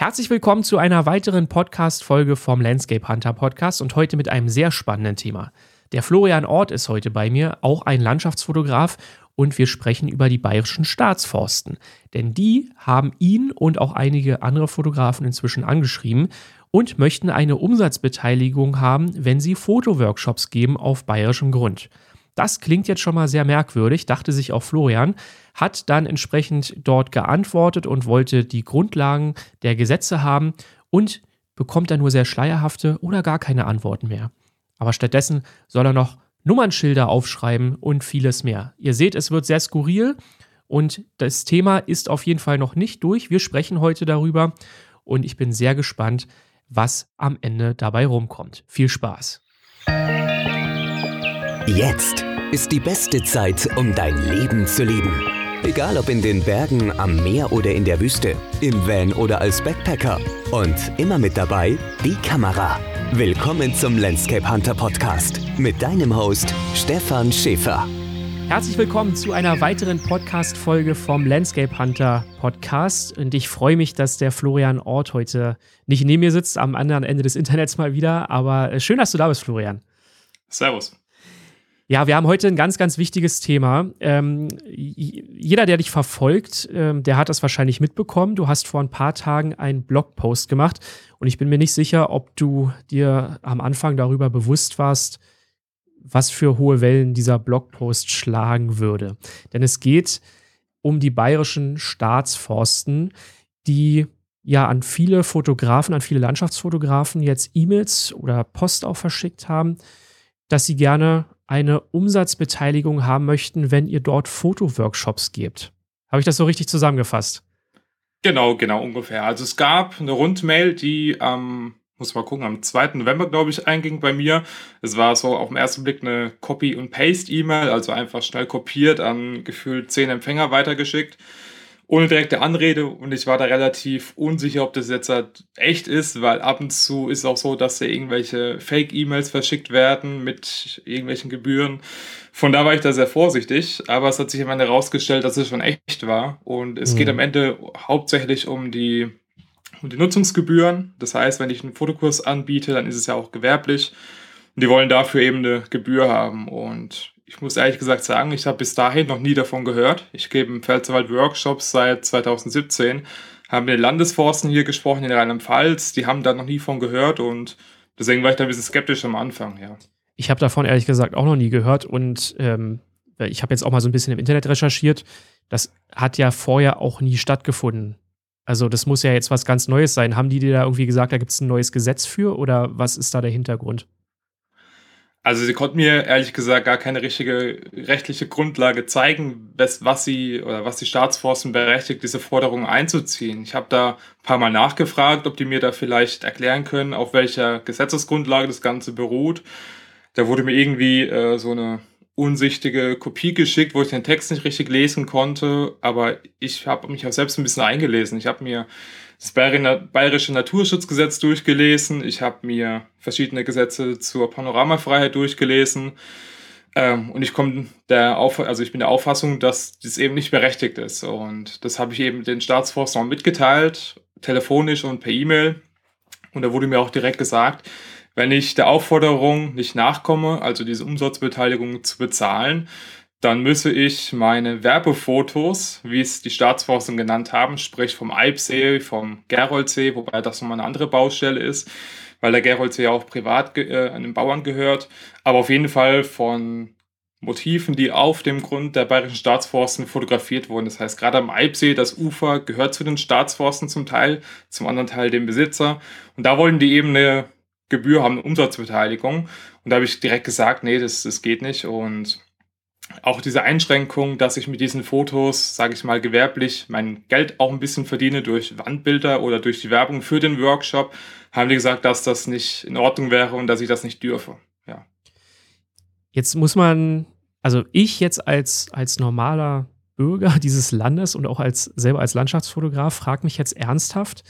Herzlich willkommen zu einer weiteren Podcast-Folge vom Landscape Hunter Podcast und heute mit einem sehr spannenden Thema. Der Florian Ort ist heute bei mir, auch ein Landschaftsfotograf und wir sprechen über die bayerischen Staatsforsten. Denn die haben ihn und auch einige andere Fotografen inzwischen angeschrieben und möchten eine Umsatzbeteiligung haben, wenn sie Fotoworkshops geben auf bayerischem Grund. Das klingt jetzt schon mal sehr merkwürdig, dachte sich auch Florian, hat dann entsprechend dort geantwortet und wollte die Grundlagen der Gesetze haben und bekommt dann nur sehr schleierhafte oder gar keine Antworten mehr. Aber stattdessen soll er noch Nummernschilder aufschreiben und vieles mehr. Ihr seht, es wird sehr skurril und das Thema ist auf jeden Fall noch nicht durch. Wir sprechen heute darüber und ich bin sehr gespannt, was am Ende dabei rumkommt. Viel Spaß. Jetzt ist die beste Zeit, um dein Leben zu leben. Egal ob in den Bergen, am Meer oder in der Wüste, im Van oder als Backpacker. Und immer mit dabei die Kamera. Willkommen zum Landscape Hunter Podcast mit deinem Host Stefan Schäfer. Herzlich willkommen zu einer weiteren Podcast-Folge vom Landscape Hunter Podcast. Und ich freue mich, dass der Florian Ort heute nicht neben mir sitzt, am anderen Ende des Internets mal wieder. Aber äh, schön, dass du da bist, Florian. Servus. Ja, wir haben heute ein ganz, ganz wichtiges Thema. Ähm, jeder, der dich verfolgt, ähm, der hat das wahrscheinlich mitbekommen. Du hast vor ein paar Tagen einen Blogpost gemacht und ich bin mir nicht sicher, ob du dir am Anfang darüber bewusst warst, was für hohe Wellen dieser Blogpost schlagen würde. Denn es geht um die bayerischen Staatsforsten, die ja an viele Fotografen, an viele Landschaftsfotografen jetzt E-Mails oder Post auch verschickt haben, dass sie gerne eine Umsatzbeteiligung haben möchten, wenn ihr dort Fotoworkshops gebt. Habe ich das so richtig zusammengefasst? Genau, genau, ungefähr. Also es gab eine Rundmail, die am, muss mal gucken, am 2. November, glaube ich, einging bei mir. Es war so auf den ersten Blick eine Copy- und Paste-E-Mail, also einfach schnell kopiert, an gefühlt zehn Empfänger weitergeschickt ohne direkte Anrede und ich war da relativ unsicher, ob das jetzt halt echt ist, weil ab und zu ist es auch so, dass da irgendwelche Fake-E-Mails verschickt werden mit irgendwelchen Gebühren. Von da war ich da sehr vorsichtig, aber es hat sich am Ende herausgestellt, dass es schon echt war und es mhm. geht am Ende hauptsächlich um die, um die Nutzungsgebühren. Das heißt, wenn ich einen Fotokurs anbiete, dann ist es ja auch gewerblich und die wollen dafür eben eine Gebühr haben und ich muss ehrlich gesagt sagen, ich habe bis dahin noch nie davon gehört. Ich gebe im Pfälzerwald Workshops seit 2017, haben mit den Landesforsten hier gesprochen in Rheinland-Pfalz, die haben da noch nie von gehört und deswegen war ich da ein bisschen skeptisch am Anfang, ja. Ich habe davon ehrlich gesagt auch noch nie gehört und ähm, ich habe jetzt auch mal so ein bisschen im Internet recherchiert. Das hat ja vorher auch nie stattgefunden. Also das muss ja jetzt was ganz Neues sein. Haben die dir da irgendwie gesagt, da gibt es ein neues Gesetz für oder was ist da der Hintergrund? Also sie konnten mir ehrlich gesagt gar keine richtige rechtliche Grundlage zeigen, was sie oder was die Staatsforsten berechtigt, diese Forderungen einzuziehen. Ich habe da ein paar Mal nachgefragt, ob die mir da vielleicht erklären können, auf welcher Gesetzesgrundlage das Ganze beruht. Da wurde mir irgendwie äh, so eine unsichtige Kopie geschickt, wo ich den Text nicht richtig lesen konnte, aber ich habe mich auch selbst ein bisschen eingelesen. Ich habe mir das Bayerische Naturschutzgesetz durchgelesen, ich habe mir verschiedene Gesetze zur Panoramafreiheit durchgelesen. Ähm, und ich komme der Auf also ich bin der Auffassung, dass das eben nicht berechtigt ist. Und das habe ich eben den Staatsforstern mitgeteilt, telefonisch und per E-Mail. Und da wurde mir auch direkt gesagt, wenn ich der Aufforderung nicht nachkomme, also diese Umsatzbeteiligung zu bezahlen, dann müsse ich meine Werbefotos, wie es die Staatsforsten genannt haben, sprich vom Eibsee, vom Geroldsee, wobei das nochmal eine andere Baustelle ist, weil der Geroldsee ja auch privat äh, an den Bauern gehört, aber auf jeden Fall von Motiven, die auf dem Grund der bayerischen Staatsforsten fotografiert wurden. Das heißt, gerade am Eibsee, das Ufer gehört zu den Staatsforsten zum Teil, zum anderen Teil dem Besitzer. Und da wollen die eben eine Gebühr haben, eine Umsatzbeteiligung. Und da habe ich direkt gesagt, nee, das, das geht nicht. Und auch diese Einschränkung, dass ich mit diesen Fotos, sage ich mal, gewerblich mein Geld auch ein bisschen verdiene durch Wandbilder oder durch die Werbung für den Workshop, haben die gesagt, dass das nicht in Ordnung wäre und dass ich das nicht dürfe. Ja. Jetzt muss man, also ich jetzt als, als normaler Bürger dieses Landes und auch als selber als Landschaftsfotograf frage mich jetzt ernsthaft,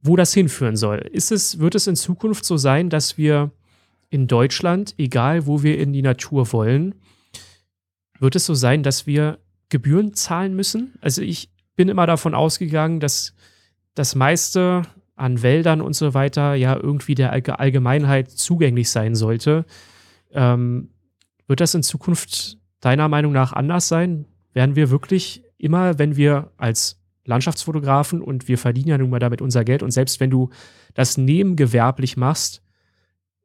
wo das hinführen soll. Ist es, wird es in Zukunft so sein, dass wir in Deutschland, egal wo wir in die Natur wollen, wird es so sein, dass wir Gebühren zahlen müssen? Also ich bin immer davon ausgegangen, dass das meiste an Wäldern und so weiter ja irgendwie der Allgemeinheit zugänglich sein sollte. Ähm, wird das in Zukunft deiner Meinung nach anders sein? Werden wir wirklich immer, wenn wir als Landschaftsfotografen und wir verdienen ja nun mal damit unser Geld und selbst wenn du das nebengewerblich machst,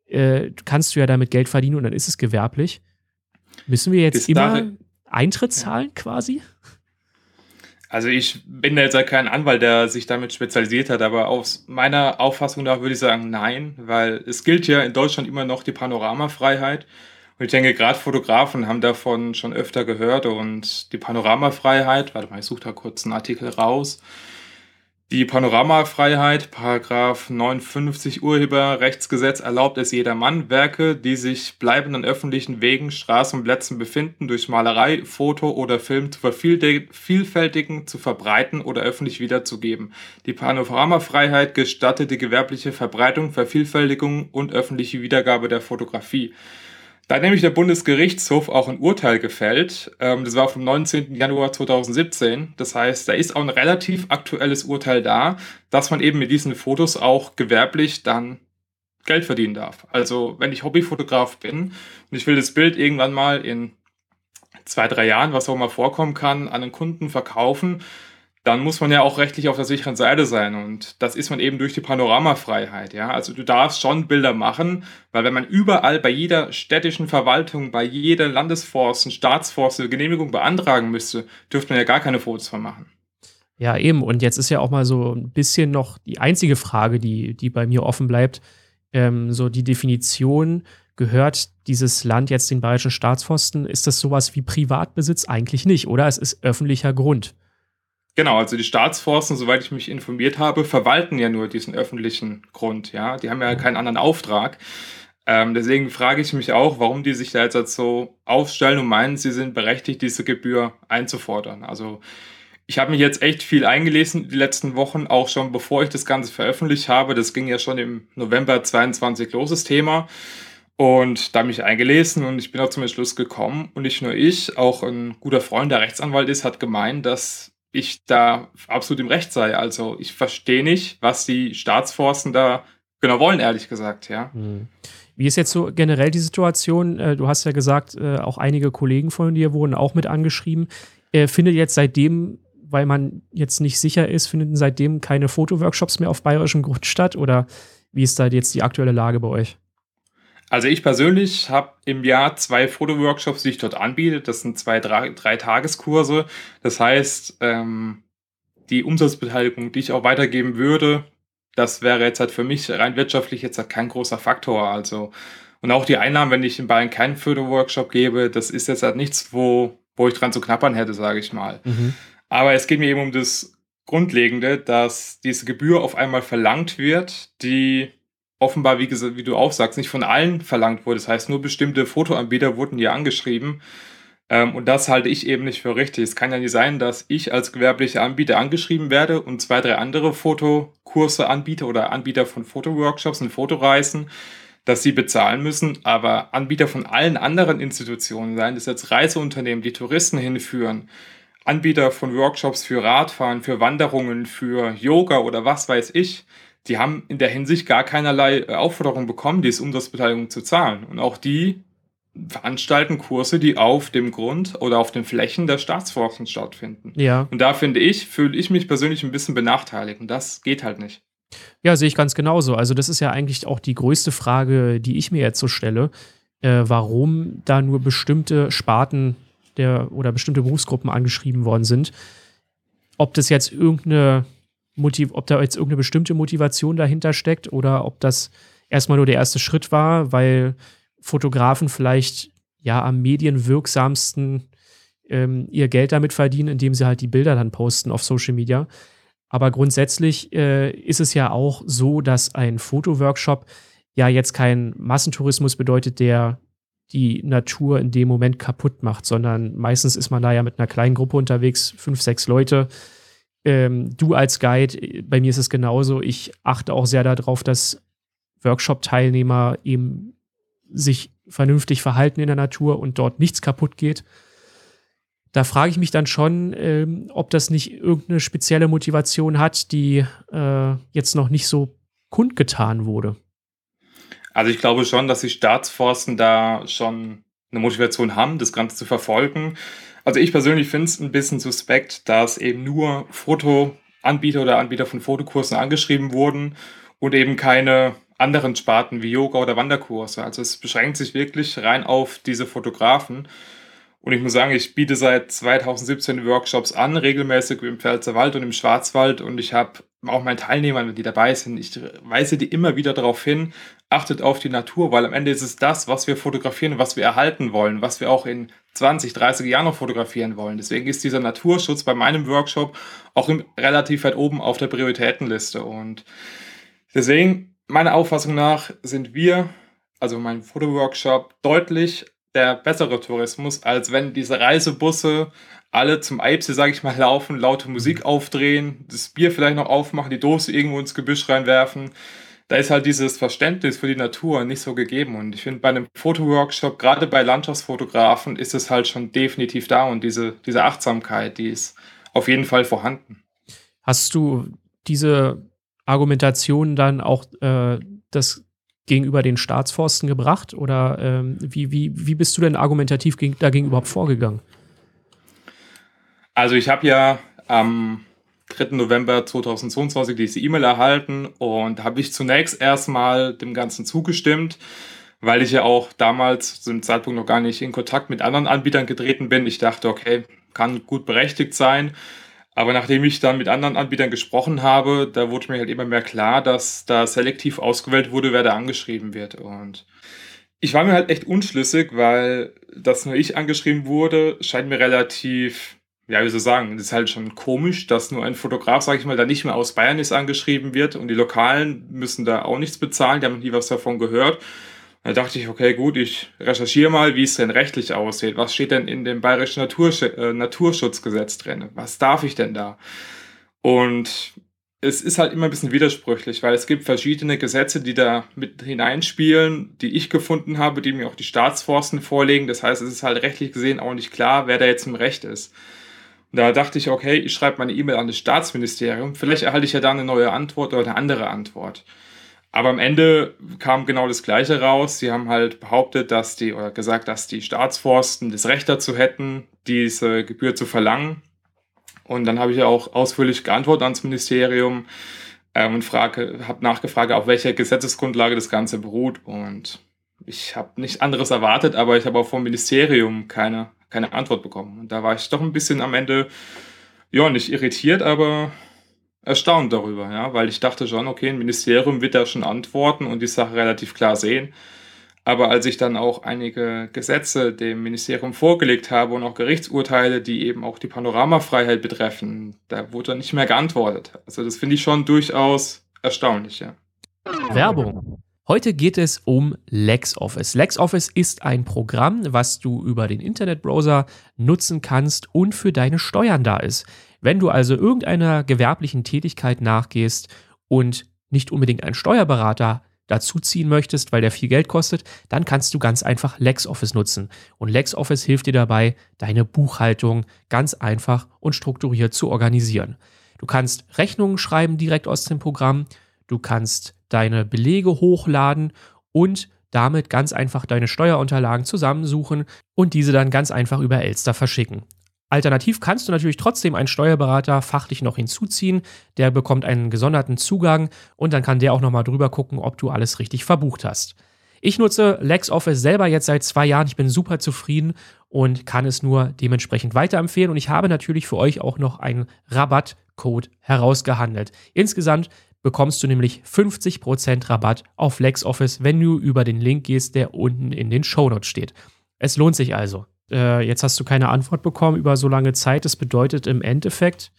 äh, kannst du ja damit Geld verdienen und dann ist es gewerblich. Müssen wir jetzt immer Eintritt zahlen quasi? Also ich bin da jetzt ja kein Anwalt, der sich damit spezialisiert hat, aber aus meiner Auffassung nach würde ich sagen nein, weil es gilt ja in Deutschland immer noch die Panoramafreiheit. Und ich denke, gerade Fotografen haben davon schon öfter gehört und die Panoramafreiheit, warte mal, ich suche da kurz einen Artikel raus, die Panoramafreiheit, Paragraph 59 Urheberrechtsgesetz erlaubt es jedermann, Werke, die sich bleibend an öffentlichen Wegen, Straßen und Plätzen befinden, durch Malerei, Foto oder Film zu vervielfältigen, zu verbreiten oder öffentlich wiederzugeben. Die Panoramafreiheit gestattet die gewerbliche Verbreitung, Vervielfältigung und öffentliche Wiedergabe der Fotografie. Da hat nämlich der Bundesgerichtshof auch ein Urteil gefällt. Ähm, das war vom 19. Januar 2017. Das heißt, da ist auch ein relativ aktuelles Urteil da, dass man eben mit diesen Fotos auch gewerblich dann Geld verdienen darf. Also wenn ich Hobbyfotograf bin und ich will das Bild irgendwann mal in zwei, drei Jahren, was auch mal vorkommen kann, an einen Kunden verkaufen, dann muss man ja auch rechtlich auf der sicheren Seite sein. Und das ist man eben durch die Panoramafreiheit. Ja? Also du darfst schon Bilder machen, weil wenn man überall bei jeder städtischen Verwaltung, bei jeder Landesforst, Staatsforst Genehmigung beantragen müsste, dürfte man ja gar keine Fotos mehr machen. Ja, eben. Und jetzt ist ja auch mal so ein bisschen noch die einzige Frage, die, die bei mir offen bleibt. Ähm, so die Definition, gehört dieses Land jetzt den bayerischen Staatsforsten? Ist das sowas wie Privatbesitz? Eigentlich nicht, oder? Es ist öffentlicher Grund. Genau, also die Staatsforsten, soweit ich mich informiert habe, verwalten ja nur diesen öffentlichen Grund, ja. Die haben ja keinen anderen Auftrag. Ähm, deswegen frage ich mich auch, warum die sich da jetzt so aufstellen und meinen, sie sind berechtigt, diese Gebühr einzufordern. Also ich habe mich jetzt echt viel eingelesen die letzten Wochen, auch schon bevor ich das Ganze veröffentlicht habe. Das ging ja schon im November 22 los, das Thema. Und da mich eingelesen und ich bin auch zum Schluss gekommen. Und nicht nur ich, auch ein guter Freund, der Rechtsanwalt ist, hat gemeint, dass ich da absolut im Recht sei. Also ich verstehe nicht, was die Staatsforsten da genau wollen, ehrlich gesagt, ja. Hm. Wie ist jetzt so generell die Situation? Äh, du hast ja gesagt, äh, auch einige Kollegen von dir wurden auch mit angeschrieben. Äh, findet jetzt seitdem, weil man jetzt nicht sicher ist, finden seitdem keine Fotoworkshops mehr auf bayerischem Grund statt? Oder wie ist da jetzt die aktuelle Lage bei euch? Also ich persönlich habe im Jahr zwei Fotoworkshops, die ich dort anbiete. Das sind zwei drei, drei Tageskurse. Das heißt, ähm, die Umsatzbeteiligung, die ich auch weitergeben würde, das wäre jetzt halt für mich rein wirtschaftlich jetzt halt kein großer Faktor. Also und auch die Einnahmen, wenn ich in Bayern keinen Fotoworkshop gebe, das ist jetzt halt nichts, wo, wo ich dran zu knappern hätte, sage ich mal. Mhm. Aber es geht mir eben um das Grundlegende, dass diese Gebühr auf einmal verlangt wird, die offenbar, wie, wie du auch sagst, nicht von allen verlangt wurde. Das heißt, nur bestimmte Fotoanbieter wurden hier angeschrieben. Ähm, und das halte ich eben nicht für richtig. Es kann ja nicht sein, dass ich als gewerblicher Anbieter angeschrieben werde und zwei, drei andere Fotokurse anbiete oder Anbieter von Fotoworkshops und Fotoreisen, dass sie bezahlen müssen, aber Anbieter von allen anderen Institutionen, seien das jetzt Reiseunternehmen, die Touristen hinführen, Anbieter von Workshops für Radfahren, für Wanderungen, für Yoga oder was weiß ich, die haben in der Hinsicht gar keinerlei äh, Aufforderung bekommen, diese Umsatzbeteiligung zu zahlen. Und auch die veranstalten Kurse, die auf dem Grund oder auf den Flächen der Staatsforschung stattfinden. Ja. Und da finde ich, fühle ich mich persönlich ein bisschen benachteiligt. Und das geht halt nicht. Ja, sehe ich ganz genauso. Also, das ist ja eigentlich auch die größte Frage, die ich mir jetzt so stelle. Äh, warum da nur bestimmte Sparten der oder bestimmte Berufsgruppen angeschrieben worden sind. Ob das jetzt irgendeine Motiv ob da jetzt irgendeine bestimmte Motivation dahinter steckt oder ob das erstmal nur der erste Schritt war, weil Fotografen vielleicht ja am medienwirksamsten ähm, ihr Geld damit verdienen, indem sie halt die Bilder dann posten auf Social Media. Aber grundsätzlich äh, ist es ja auch so, dass ein Fotoworkshop ja jetzt kein Massentourismus bedeutet, der die Natur in dem Moment kaputt macht, sondern meistens ist man da ja mit einer kleinen Gruppe unterwegs, fünf, sechs Leute, ähm, du als Guide, bei mir ist es genauso. Ich achte auch sehr darauf, dass Workshop-Teilnehmer eben sich vernünftig verhalten in der Natur und dort nichts kaputt geht. da frage ich mich dann schon, äh, ob das nicht irgendeine spezielle Motivation hat, die äh, jetzt noch nicht so kundgetan wurde. Also ich glaube schon, dass die Staatsforsten da schon eine Motivation haben, das Ganze zu verfolgen. Also ich persönlich finde es ein bisschen suspekt, dass eben nur Fotoanbieter oder Anbieter von Fotokursen angeschrieben wurden und eben keine anderen Sparten wie Yoga oder Wanderkurse. Also es beschränkt sich wirklich rein auf diese Fotografen. Und ich muss sagen, ich biete seit 2017 Workshops an, regelmäßig im Pfälzerwald und im Schwarzwald. Und ich habe auch meinen Teilnehmern, die dabei sind, ich weise die immer wieder darauf hin, achtet auf die Natur, weil am Ende ist es das, was wir fotografieren, was wir erhalten wollen, was wir auch in 20, 30 Jahren noch fotografieren wollen. Deswegen ist dieser Naturschutz bei meinem Workshop auch relativ weit oben auf der Prioritätenliste. Und deswegen, meiner Auffassung nach, sind wir, also mein Fotoworkshop, deutlich der bessere Tourismus, als wenn diese Reisebusse alle zum Eibsee, sage ich mal, laufen, laute Musik mhm. aufdrehen, das Bier vielleicht noch aufmachen, die Dose irgendwo ins Gebüsch reinwerfen. Da ist halt dieses Verständnis für die Natur nicht so gegeben. Und ich finde, bei einem Fotoworkshop, gerade bei Landschaftsfotografen, ist es halt schon definitiv da und diese, diese Achtsamkeit, die ist auf jeden Fall vorhanden. Hast du diese Argumentation dann auch äh, das gegenüber den Staatsforsten gebracht? Oder ähm, wie, wie, wie bist du denn argumentativ gegen, dagegen überhaupt vorgegangen? Also ich habe ja am 3. November 2022 diese E-Mail erhalten und habe ich zunächst erstmal dem Ganzen zugestimmt, weil ich ja auch damals zu dem Zeitpunkt noch gar nicht in Kontakt mit anderen Anbietern getreten bin. Ich dachte, okay, kann gut berechtigt sein. Aber nachdem ich dann mit anderen Anbietern gesprochen habe, da wurde mir halt immer mehr klar, dass da selektiv ausgewählt wurde, wer da angeschrieben wird. Und ich war mir halt echt unschlüssig, weil dass nur ich angeschrieben wurde, scheint mir relativ ja, wie soll ich sagen, das ist halt schon komisch, dass nur ein Fotograf, sage ich mal, da nicht mehr aus Bayern ist angeschrieben wird und die Lokalen müssen da auch nichts bezahlen, die haben nie was davon gehört. Da dachte ich, okay, gut, ich recherchiere mal, wie es denn rechtlich aussieht. Was steht denn in dem bayerischen Natursch äh, Naturschutzgesetz drin? Was darf ich denn da? Und es ist halt immer ein bisschen widersprüchlich, weil es gibt verschiedene Gesetze, die da mit hineinspielen, die ich gefunden habe, die mir auch die Staatsforsten vorlegen. Das heißt, es ist halt rechtlich gesehen auch nicht klar, wer da jetzt im Recht ist. Da dachte ich, okay, ich schreibe meine E-Mail an das Staatsministerium. Vielleicht erhalte ich ja da eine neue Antwort oder eine andere Antwort. Aber am Ende kam genau das Gleiche raus. Sie haben halt behauptet, dass die, oder gesagt, dass die Staatsforsten das Recht dazu hätten, diese Gebühr zu verlangen. Und dann habe ich auch ausführlich geantwortet ans Ministerium ähm, und habe nachgefragt, auf welcher Gesetzesgrundlage das Ganze beruht. Und ich habe nichts anderes erwartet, aber ich habe auch vom Ministerium keine keine Antwort bekommen. Und da war ich doch ein bisschen am Ende, ja, nicht irritiert, aber erstaunt darüber, ja, weil ich dachte schon, okay, ein Ministerium wird da schon antworten und die Sache relativ klar sehen. Aber als ich dann auch einige Gesetze dem Ministerium vorgelegt habe und auch Gerichtsurteile, die eben auch die Panoramafreiheit betreffen, da wurde dann nicht mehr geantwortet. Also das finde ich schon durchaus erstaunlich, ja. Werbung. Heute geht es um LexOffice. LexOffice ist ein Programm, was du über den Internetbrowser nutzen kannst und für deine Steuern da ist. Wenn du also irgendeiner gewerblichen Tätigkeit nachgehst und nicht unbedingt einen Steuerberater dazu ziehen möchtest, weil der viel Geld kostet, dann kannst du ganz einfach LexOffice nutzen. Und LexOffice hilft dir dabei, deine Buchhaltung ganz einfach und strukturiert zu organisieren. Du kannst Rechnungen schreiben direkt aus dem Programm. Du kannst deine Belege hochladen und damit ganz einfach deine Steuerunterlagen zusammensuchen und diese dann ganz einfach über Elster verschicken. Alternativ kannst du natürlich trotzdem einen Steuerberater fachlich noch hinzuziehen. Der bekommt einen gesonderten Zugang und dann kann der auch nochmal drüber gucken, ob du alles richtig verbucht hast. Ich nutze LexOffice selber jetzt seit zwei Jahren. Ich bin super zufrieden und kann es nur dementsprechend weiterempfehlen. Und ich habe natürlich für euch auch noch einen Rabattcode herausgehandelt. Insgesamt bekommst du nämlich 50% Rabatt auf LexOffice, wenn du über den Link gehst, der unten in den Shownotes steht. Es lohnt sich also. Äh, jetzt hast du keine Antwort bekommen über so lange Zeit. Das bedeutet im Endeffekt,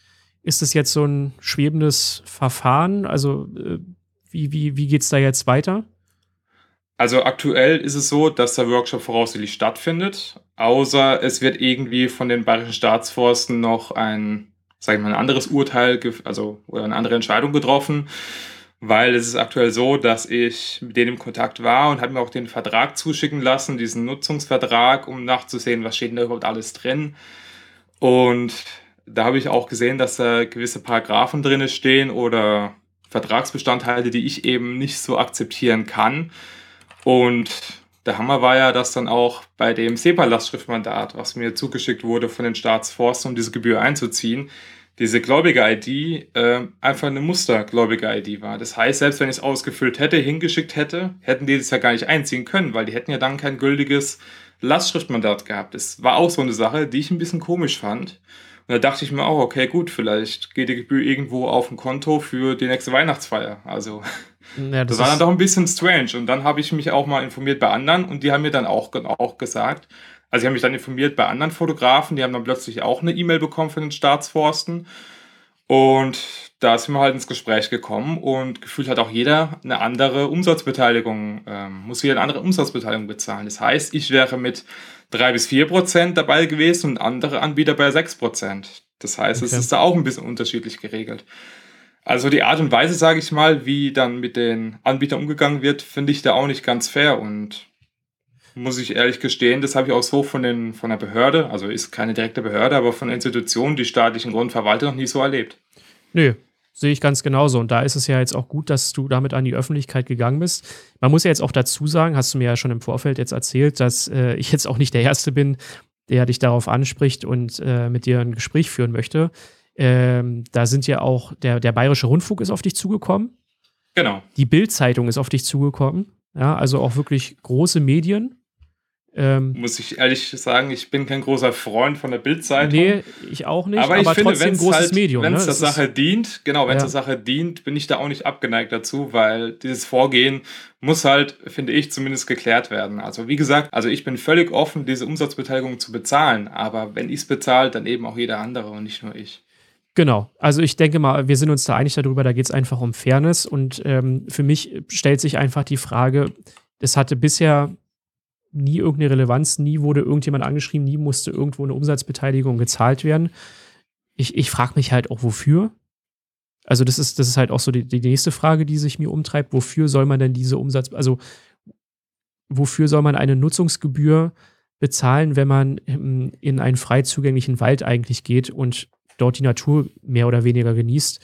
ist es jetzt so ein schwebendes Verfahren? Also äh, wie, wie, wie geht es da jetzt weiter? Also aktuell ist es so, dass der Workshop voraussichtlich stattfindet, außer es wird irgendwie von den Bayerischen Staatsforsten noch ein sage ich mal, ein anderes Urteil, also oder eine andere Entscheidung getroffen, weil es ist aktuell so, dass ich mit denen im Kontakt war und habe mir auch den Vertrag zuschicken lassen, diesen Nutzungsvertrag, um nachzusehen, was steht denn da überhaupt alles drin. Und da habe ich auch gesehen, dass da gewisse Paragraphen drin stehen oder Vertragsbestandteile, die ich eben nicht so akzeptieren kann. Und der Hammer war ja, dass dann auch bei dem SEPA-Lastschriftmandat, was mir zugeschickt wurde von den Staatsforsten, um diese Gebühr einzuziehen, diese Gläubiger-ID äh, einfach eine Mustergläubiger-ID war. Das heißt, selbst wenn ich es ausgefüllt hätte, hingeschickt hätte, hätten die das ja gar nicht einziehen können, weil die hätten ja dann kein gültiges Lastschriftmandat gehabt. Das war auch so eine Sache, die ich ein bisschen komisch fand. Und da dachte ich mir auch, okay, gut, vielleicht geht die Gebühr irgendwo auf ein Konto für die nächste Weihnachtsfeier. Also ja, das, das war dann doch ein bisschen strange. Und dann habe ich mich auch mal informiert bei anderen und die haben mir dann auch, auch gesagt, also ich habe mich dann informiert bei anderen Fotografen, die haben dann plötzlich auch eine E-Mail bekommen von den Staatsforsten. Und da sind wir halt ins Gespräch gekommen und gefühlt hat auch jeder eine andere Umsatzbeteiligung, ähm, muss jeder eine andere Umsatzbeteiligung bezahlen. Das heißt, ich wäre mit drei bis vier Prozent dabei gewesen und andere Anbieter bei sechs Prozent. Das heißt, okay. es ist da auch ein bisschen unterschiedlich geregelt. Also die Art und Weise, sage ich mal, wie dann mit den Anbietern umgegangen wird, finde ich da auch nicht ganz fair und muss ich ehrlich gestehen, das habe ich auch so von, den, von der Behörde, also ist keine direkte Behörde, aber von Institutionen, die staatlichen Grundverwalter noch nie so erlebt. Nö, sehe ich ganz genauso. Und da ist es ja jetzt auch gut, dass du damit an die Öffentlichkeit gegangen bist. Man muss ja jetzt auch dazu sagen, hast du mir ja schon im Vorfeld jetzt erzählt, dass äh, ich jetzt auch nicht der Erste bin, der dich darauf anspricht und äh, mit dir ein Gespräch führen möchte. Ähm, da sind ja auch, der, der Bayerische Rundfunk ist auf dich zugekommen. Genau. Die Bild-Zeitung ist auf dich zugekommen. Ja, also auch wirklich große Medien. Ähm, Muss ich ehrlich sagen, ich bin kein großer Freund von der Bildzeitung. Nee, ich auch nicht. Aber, ich aber finde, wenn es halt, Medium, wenn es ne? der Sache dient, genau, wenn es ja. der Sache dient, bin ich da auch nicht abgeneigt dazu, weil dieses Vorgehen muss halt, finde ich, zumindest geklärt werden. Also wie gesagt, also ich bin völlig offen, diese Umsatzbeteiligung zu bezahlen, aber wenn ich es bezahle, dann eben auch jeder andere und nicht nur ich. Genau, also ich denke mal, wir sind uns da einig darüber, da geht es einfach um Fairness und ähm, für mich stellt sich einfach die Frage, es hatte bisher nie irgendeine Relevanz, nie wurde irgendjemand angeschrieben, nie musste irgendwo eine Umsatzbeteiligung gezahlt werden. Ich, ich frage mich halt auch, wofür. Also, das ist, das ist halt auch so die, die nächste Frage, die sich mir umtreibt. Wofür soll man denn diese Umsatz, also wofür soll man eine Nutzungsgebühr bezahlen, wenn man in einen frei zugänglichen Wald eigentlich geht und dort die Natur mehr oder weniger genießt?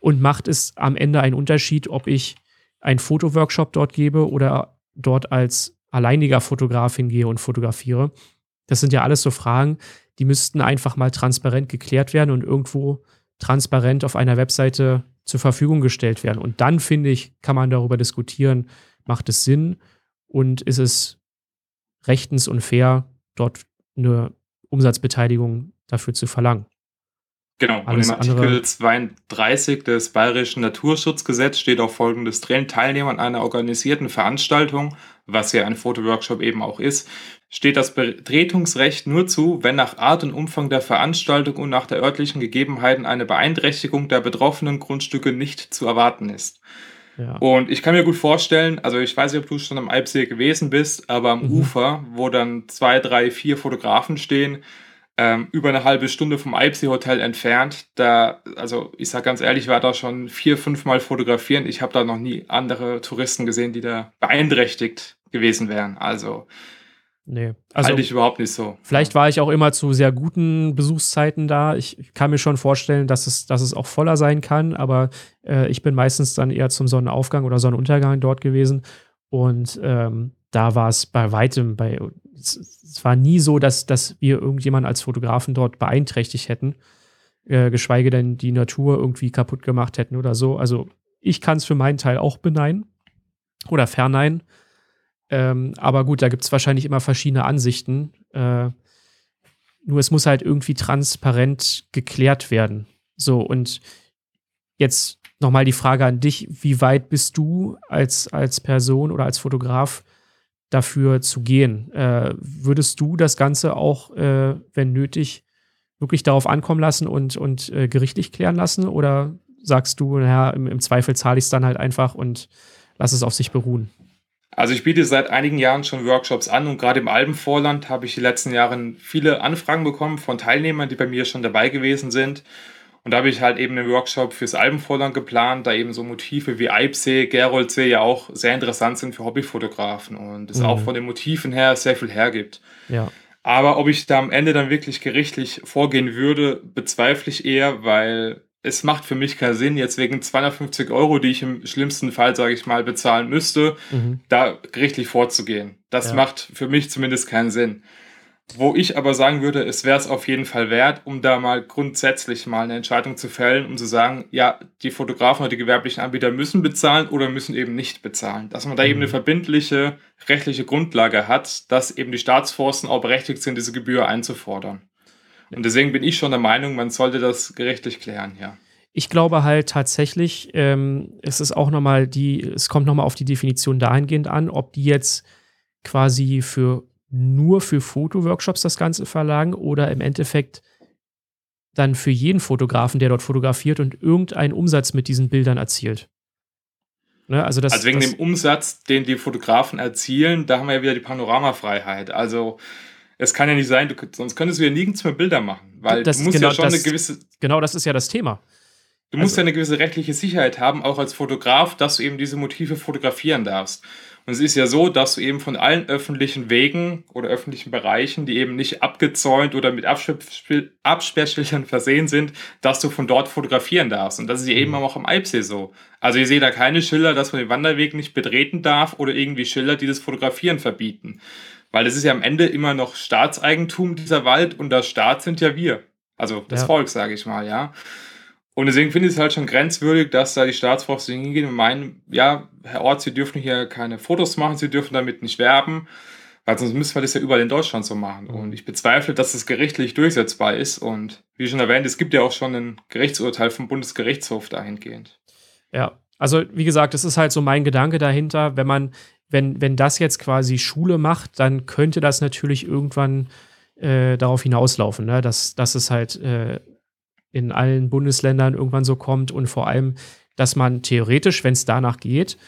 Und macht es am Ende einen Unterschied, ob ich einen Fotoworkshop dort gebe oder dort als alleiniger Fotograf hingehe und fotografiere. Das sind ja alles so Fragen, die müssten einfach mal transparent geklärt werden und irgendwo transparent auf einer Webseite zur Verfügung gestellt werden. Und dann, finde ich, kann man darüber diskutieren, macht es Sinn und ist es rechtens und fair, dort eine Umsatzbeteiligung dafür zu verlangen. Genau, Alles und im Artikel 32 des Bayerischen Naturschutzgesetzes steht auch folgendes drin. Teilnehmern einer organisierten Veranstaltung, was ja ein Fotoworkshop eben auch ist, steht das Betretungsrecht nur zu, wenn nach Art und Umfang der Veranstaltung und nach der örtlichen Gegebenheiten eine Beeinträchtigung der betroffenen Grundstücke nicht zu erwarten ist. Ja. Und ich kann mir gut vorstellen, also ich weiß nicht, ob du schon am Alpsee gewesen bist, aber am mhm. Ufer, wo dann zwei, drei, vier Fotografen stehen, ähm, über eine halbe Stunde vom Alpsee Hotel entfernt. Da, also ich sage ganz ehrlich, war da schon vier, fünf Mal fotografieren. Ich habe da noch nie andere Touristen gesehen, die da beeinträchtigt gewesen wären. Also Nee, also halte ich überhaupt nicht so. Vielleicht war ich auch immer zu sehr guten Besuchszeiten da. Ich kann mir schon vorstellen, dass es, dass es auch voller sein kann, aber äh, ich bin meistens dann eher zum Sonnenaufgang oder Sonnenuntergang dort gewesen. Und ähm, da war es bei weitem, bei, es, war nie so, dass, dass wir irgendjemanden als Fotografen dort beeinträchtigt hätten, äh, geschweige denn die Natur irgendwie kaputt gemacht hätten oder so. Also ich kann es für meinen Teil auch beneiden oder verneinen. Ähm, aber gut, da gibt es wahrscheinlich immer verschiedene Ansichten. Äh, nur es muss halt irgendwie transparent geklärt werden. So, und jetzt nochmal die Frage an dich, wie weit bist du als, als Person oder als Fotograf dafür zu gehen. Äh, würdest du das Ganze auch, äh, wenn nötig, wirklich darauf ankommen lassen und, und äh, gerichtlich klären lassen? Oder sagst du, naja, im, im Zweifel zahle ich es dann halt einfach und lass es auf sich beruhen? Also ich biete seit einigen Jahren schon Workshops an und gerade im Alpenvorland habe ich die letzten Jahre viele Anfragen bekommen von Teilnehmern, die bei mir schon dabei gewesen sind und da habe ich halt eben einen Workshop fürs Albenvorland geplant, da eben so Motive wie Eibsee, Geroldsee ja auch sehr interessant sind für Hobbyfotografen und es mhm. auch von den Motiven her sehr viel hergibt. Ja. Aber ob ich da am Ende dann wirklich gerichtlich vorgehen würde, bezweifle ich eher, weil es macht für mich keinen Sinn, jetzt wegen 250 Euro, die ich im schlimmsten Fall, sage ich mal, bezahlen müsste, mhm. da gerichtlich vorzugehen. Das ja. macht für mich zumindest keinen Sinn. Wo ich aber sagen würde, es wäre es auf jeden Fall wert, um da mal grundsätzlich mal eine Entscheidung zu fällen, um zu sagen, ja, die Fotografen oder die gewerblichen Anbieter müssen bezahlen oder müssen eben nicht bezahlen. Dass man da mhm. eben eine verbindliche rechtliche Grundlage hat, dass eben die Staatsforsten auch berechtigt sind, diese Gebühr einzufordern. Und deswegen bin ich schon der Meinung, man sollte das gerichtlich klären, ja. Ich glaube halt tatsächlich, ähm, es ist auch nochmal die, es kommt nochmal auf die Definition dahingehend an, ob die jetzt quasi für nur für Fotoworkshops das Ganze verlangen oder im Endeffekt dann für jeden Fotografen, der dort fotografiert und irgendeinen Umsatz mit diesen Bildern erzielt. Ne, also, das, also wegen das, dem Umsatz, den die Fotografen erzielen, da haben wir ja wieder die Panoramafreiheit. Also es kann ja nicht sein, du, sonst könntest du ja nirgends mehr Bilder machen, weil das du musst genau, ja schon das, eine gewisse. Genau, das ist ja das Thema. Du musst also, ja eine gewisse rechtliche Sicherheit haben, auch als Fotograf, dass du eben diese Motive fotografieren darfst. Und es ist ja so, dass du eben von allen öffentlichen Wegen oder öffentlichen Bereichen, die eben nicht abgezäunt oder mit Absperrschildern versehen sind, dass du von dort fotografieren darfst. Und das ist ja eben mhm. auch am Alpsee so. Also ich sehe da keine Schilder, dass man den Wanderweg nicht betreten darf oder irgendwie Schilder, die das Fotografieren verbieten. Weil es ist ja am Ende immer noch Staatseigentum, dieser Wald, und der Staat sind ja wir. Also das ja. Volk, sage ich mal, ja. Und deswegen finde ich es halt schon grenzwürdig, dass da die Staatsforsten hingehen und meinen, ja, Herr Ort, Sie dürfen hier keine Fotos machen, Sie dürfen damit nicht werben, weil sonst müssen wir das ja überall in Deutschland so machen. Mhm. Und ich bezweifle, dass das gerichtlich durchsetzbar ist. Und wie schon erwähnt, es gibt ja auch schon ein Gerichtsurteil vom Bundesgerichtshof dahingehend. Ja, also wie gesagt, das ist halt so mein Gedanke dahinter, wenn man, wenn, wenn das jetzt quasi Schule macht, dann könnte das natürlich irgendwann äh, darauf hinauslaufen, ne? dass, dass es halt äh, in allen Bundesländern irgendwann so kommt und vor allem, dass man theoretisch, wenn es danach geht,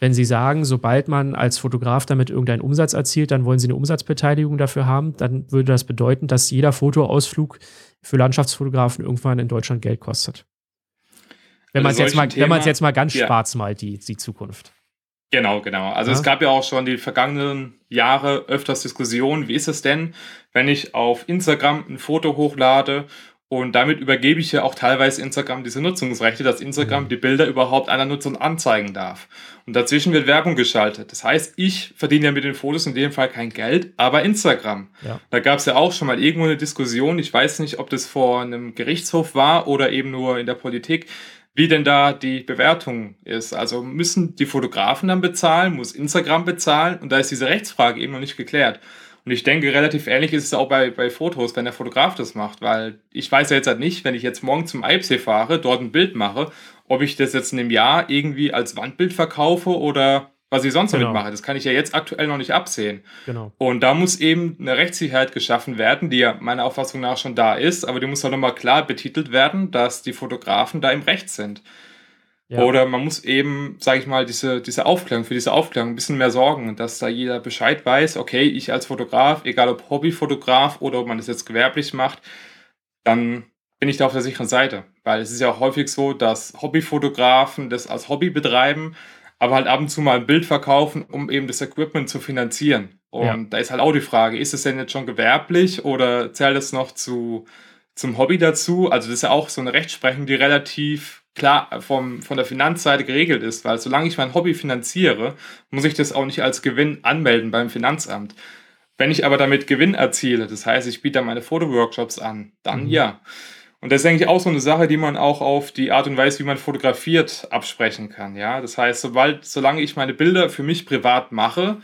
wenn Sie sagen, sobald man als Fotograf damit irgendeinen Umsatz erzielt, dann wollen Sie eine Umsatzbeteiligung dafür haben, dann würde das bedeuten, dass jeder Fotoausflug für Landschaftsfotografen irgendwann in Deutschland Geld kostet. Wenn also man es jetzt, mal, jetzt mal ganz ja. schwarz malt, die, die Zukunft. Genau, genau. Also ja. es gab ja auch schon die vergangenen Jahre öfters Diskussionen, wie ist es denn, wenn ich auf Instagram ein Foto hochlade und damit übergebe ich ja auch teilweise Instagram diese Nutzungsrechte, dass Instagram die Bilder überhaupt einer Nutzung anzeigen darf. Und dazwischen wird Werbung geschaltet. Das heißt, ich verdiene ja mit den Fotos in dem Fall kein Geld, aber Instagram. Ja. Da gab es ja auch schon mal irgendwo eine Diskussion. Ich weiß nicht, ob das vor einem Gerichtshof war oder eben nur in der Politik, wie denn da die Bewertung ist. Also müssen die Fotografen dann bezahlen, muss Instagram bezahlen? Und da ist diese Rechtsfrage eben noch nicht geklärt. Und ich denke, relativ ähnlich ist es auch bei, bei Fotos, wenn der Fotograf das macht, weil ich weiß ja jetzt halt nicht, wenn ich jetzt morgen zum Eibsee fahre, dort ein Bild mache, ob ich das jetzt in einem Jahr irgendwie als Wandbild verkaufe oder was ich sonst genau. damit mache. Das kann ich ja jetzt aktuell noch nicht absehen. Genau. Und da muss eben eine Rechtssicherheit geschaffen werden, die ja meiner Auffassung nach schon da ist, aber die muss halt nochmal klar betitelt werden, dass die Fotografen da im Recht sind. Ja. Oder man muss eben, sage ich mal, diese, diese Aufklärung, für diese Aufklärung ein bisschen mehr sorgen, dass da jeder Bescheid weiß, okay, ich als Fotograf, egal ob Hobbyfotograf oder ob man das jetzt gewerblich macht, dann bin ich da auf der sicheren Seite. Weil es ist ja auch häufig so, dass Hobbyfotografen das als Hobby betreiben, aber halt ab und zu mal ein Bild verkaufen, um eben das Equipment zu finanzieren. Und ja. da ist halt auch die Frage, ist es denn jetzt schon gewerblich oder zählt es noch zu, zum Hobby dazu? Also das ist ja auch so eine Rechtsprechung, die relativ klar vom, von der Finanzseite geregelt ist, weil solange ich mein Hobby finanziere, muss ich das auch nicht als Gewinn anmelden beim Finanzamt. Wenn ich aber damit Gewinn erziele, das heißt, ich biete meine Fotoworkshops an, dann mhm. ja. Und das ist eigentlich auch so eine Sache, die man auch auf die Art und Weise, wie man fotografiert, absprechen kann. Ja, das heißt, sobald, solange ich meine Bilder für mich privat mache,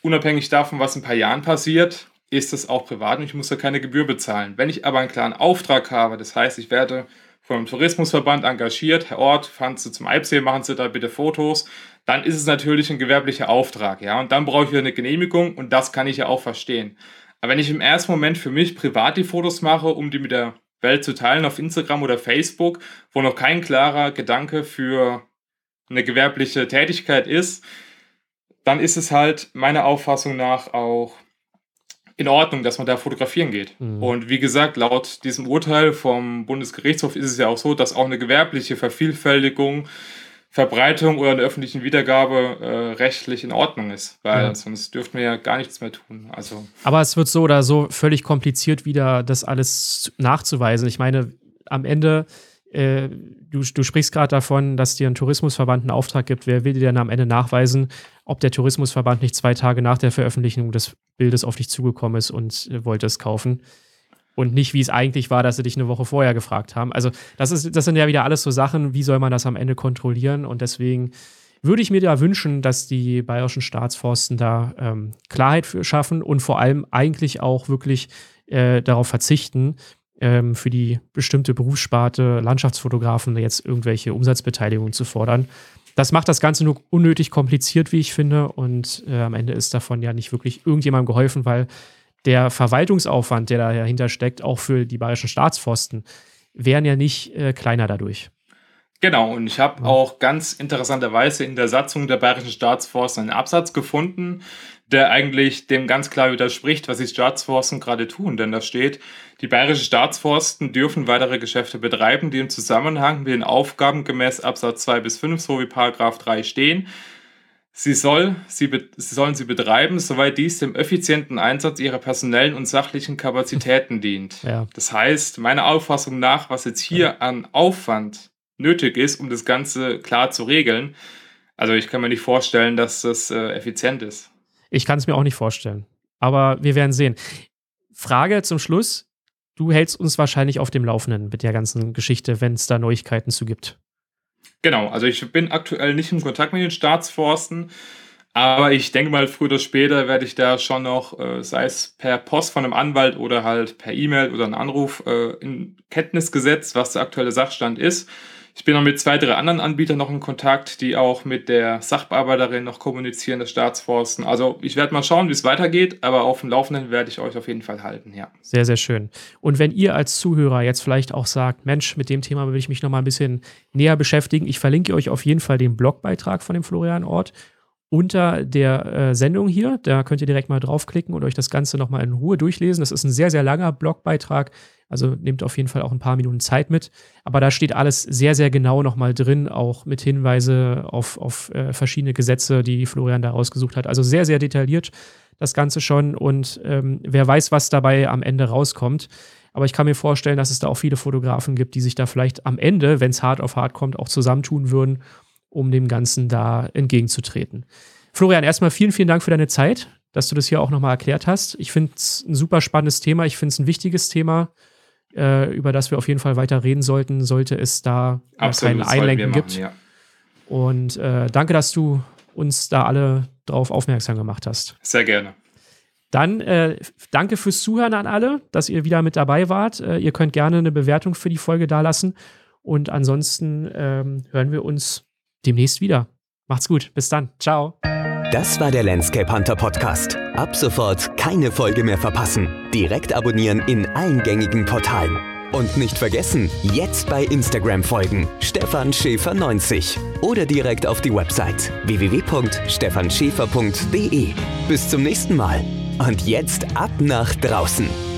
unabhängig davon, was in ein paar Jahren passiert, ist das auch privat und ich muss da keine Gebühr bezahlen. Wenn ich aber einen klaren Auftrag habe, das heißt, ich werde vom Tourismusverband engagiert, Herr Ort, fahren Sie zum Eibsee, machen Sie da bitte Fotos, dann ist es natürlich ein gewerblicher Auftrag, ja, und dann brauche ich wieder eine Genehmigung und das kann ich ja auch verstehen. Aber wenn ich im ersten Moment für mich privat die Fotos mache, um die mit der Welt zu teilen auf Instagram oder Facebook, wo noch kein klarer Gedanke für eine gewerbliche Tätigkeit ist, dann ist es halt meiner Auffassung nach auch in Ordnung, dass man da fotografieren geht. Mhm. Und wie gesagt, laut diesem Urteil vom Bundesgerichtshof ist es ja auch so, dass auch eine gewerbliche Vervielfältigung Verbreitung oder eine öffentlichen Wiedergabe äh, rechtlich in Ordnung ist, weil ja. sonst dürften wir ja gar nichts mehr tun. Also. Aber es wird so oder so völlig kompliziert, wieder das alles nachzuweisen. Ich meine, am Ende, äh, du, du sprichst gerade davon, dass dir ein Tourismusverband einen Auftrag gibt. Wer will dir dann am Ende nachweisen, ob der Tourismusverband nicht zwei Tage nach der Veröffentlichung des Bildes auf dich zugekommen ist und äh, wollte es kaufen? und nicht, wie es eigentlich war, dass sie dich eine Woche vorher gefragt haben. Also, das, ist, das sind ja wieder alles so Sachen, wie soll man das am Ende kontrollieren? Und deswegen würde ich mir da wünschen, dass die bayerischen Staatsforsten da ähm, Klarheit für schaffen und vor allem eigentlich auch wirklich äh, darauf verzichten, ähm, für die bestimmte Berufssparte Landschaftsfotografen jetzt irgendwelche Umsatzbeteiligungen zu fordern. Das macht das Ganze nur unnötig kompliziert, wie ich finde. Und äh, am Ende ist davon ja nicht wirklich irgendjemandem geholfen, weil der Verwaltungsaufwand, der dahinter steckt, auch für die bayerischen Staatsforsten, wären ja nicht äh, kleiner dadurch. Genau, und ich habe auch ganz interessanterweise in der Satzung der bayerischen Staatsforsten einen Absatz gefunden, der eigentlich dem ganz klar widerspricht, was die Staatsforsten gerade tun. Denn da steht, die bayerischen Staatsforsten dürfen weitere Geschäfte betreiben, die im Zusammenhang mit den Aufgaben gemäß Absatz 2 bis 5 sowie Paragraph 3 stehen, Sie, soll, sie, sie sollen sie betreiben, soweit dies dem effizienten Einsatz ihrer personellen und sachlichen Kapazitäten dient. Ja. Das heißt, meiner Auffassung nach, was jetzt hier ja. an Aufwand nötig ist, um das Ganze klar zu regeln, also ich kann mir nicht vorstellen, dass das äh, effizient ist. Ich kann es mir auch nicht vorstellen. Aber wir werden sehen. Frage zum Schluss. Du hältst uns wahrscheinlich auf dem Laufenden mit der ganzen Geschichte, wenn es da Neuigkeiten zu gibt. Genau, also ich bin aktuell nicht im Kontakt mit den Staatsforsten, aber ich denke mal, früher oder später werde ich da schon noch, äh, sei es per Post von einem Anwalt oder halt per E-Mail oder einen Anruf, äh, in Kenntnis gesetzt, was der aktuelle Sachstand ist. Ich bin noch mit zwei, drei anderen Anbietern noch in Kontakt, die auch mit der Sachbearbeiterin noch kommunizieren, des Staatsforsten. Also ich werde mal schauen, wie es weitergeht, aber auf dem Laufenden werde ich euch auf jeden Fall halten, ja. Sehr, sehr schön. Und wenn ihr als Zuhörer jetzt vielleicht auch sagt, Mensch, mit dem Thema will ich mich noch mal ein bisschen näher beschäftigen, ich verlinke euch auf jeden Fall den Blogbeitrag von dem Florian Ort unter der äh, Sendung hier. Da könnt ihr direkt mal draufklicken und euch das Ganze nochmal in Ruhe durchlesen. Das ist ein sehr, sehr langer Blogbeitrag. Also nehmt auf jeden Fall auch ein paar Minuten Zeit mit. Aber da steht alles sehr, sehr genau nochmal drin, auch mit Hinweise auf, auf äh, verschiedene Gesetze, die Florian da rausgesucht hat. Also sehr, sehr detailliert das Ganze schon. Und ähm, wer weiß, was dabei am Ende rauskommt. Aber ich kann mir vorstellen, dass es da auch viele Fotografen gibt, die sich da vielleicht am Ende, wenn es hart auf hart kommt, auch zusammentun würden um dem Ganzen da entgegenzutreten. Florian, erstmal vielen, vielen Dank für deine Zeit, dass du das hier auch nochmal erklärt hast. Ich finde es ein super spannendes Thema. Ich finde es ein wichtiges Thema, äh, über das wir auf jeden Fall weiter reden sollten, sollte es da Absolut, kein Einlenken machen, gibt. Ja. Und äh, danke, dass du uns da alle drauf aufmerksam gemacht hast. Sehr gerne. Dann äh, danke fürs Zuhören an alle, dass ihr wieder mit dabei wart. Äh, ihr könnt gerne eine Bewertung für die Folge dalassen. Und ansonsten ähm, hören wir uns demnächst wieder. Macht's gut. Bis dann. Ciao. Das war der Landscape Hunter Podcast. Ab sofort keine Folge mehr verpassen. Direkt abonnieren in allen gängigen Portalen. Und nicht vergessen, jetzt bei Instagram folgen. Stefan Schäfer 90. Oder direkt auf die Website www.stefanschäfer.de. Bis zum nächsten Mal. Und jetzt ab nach draußen.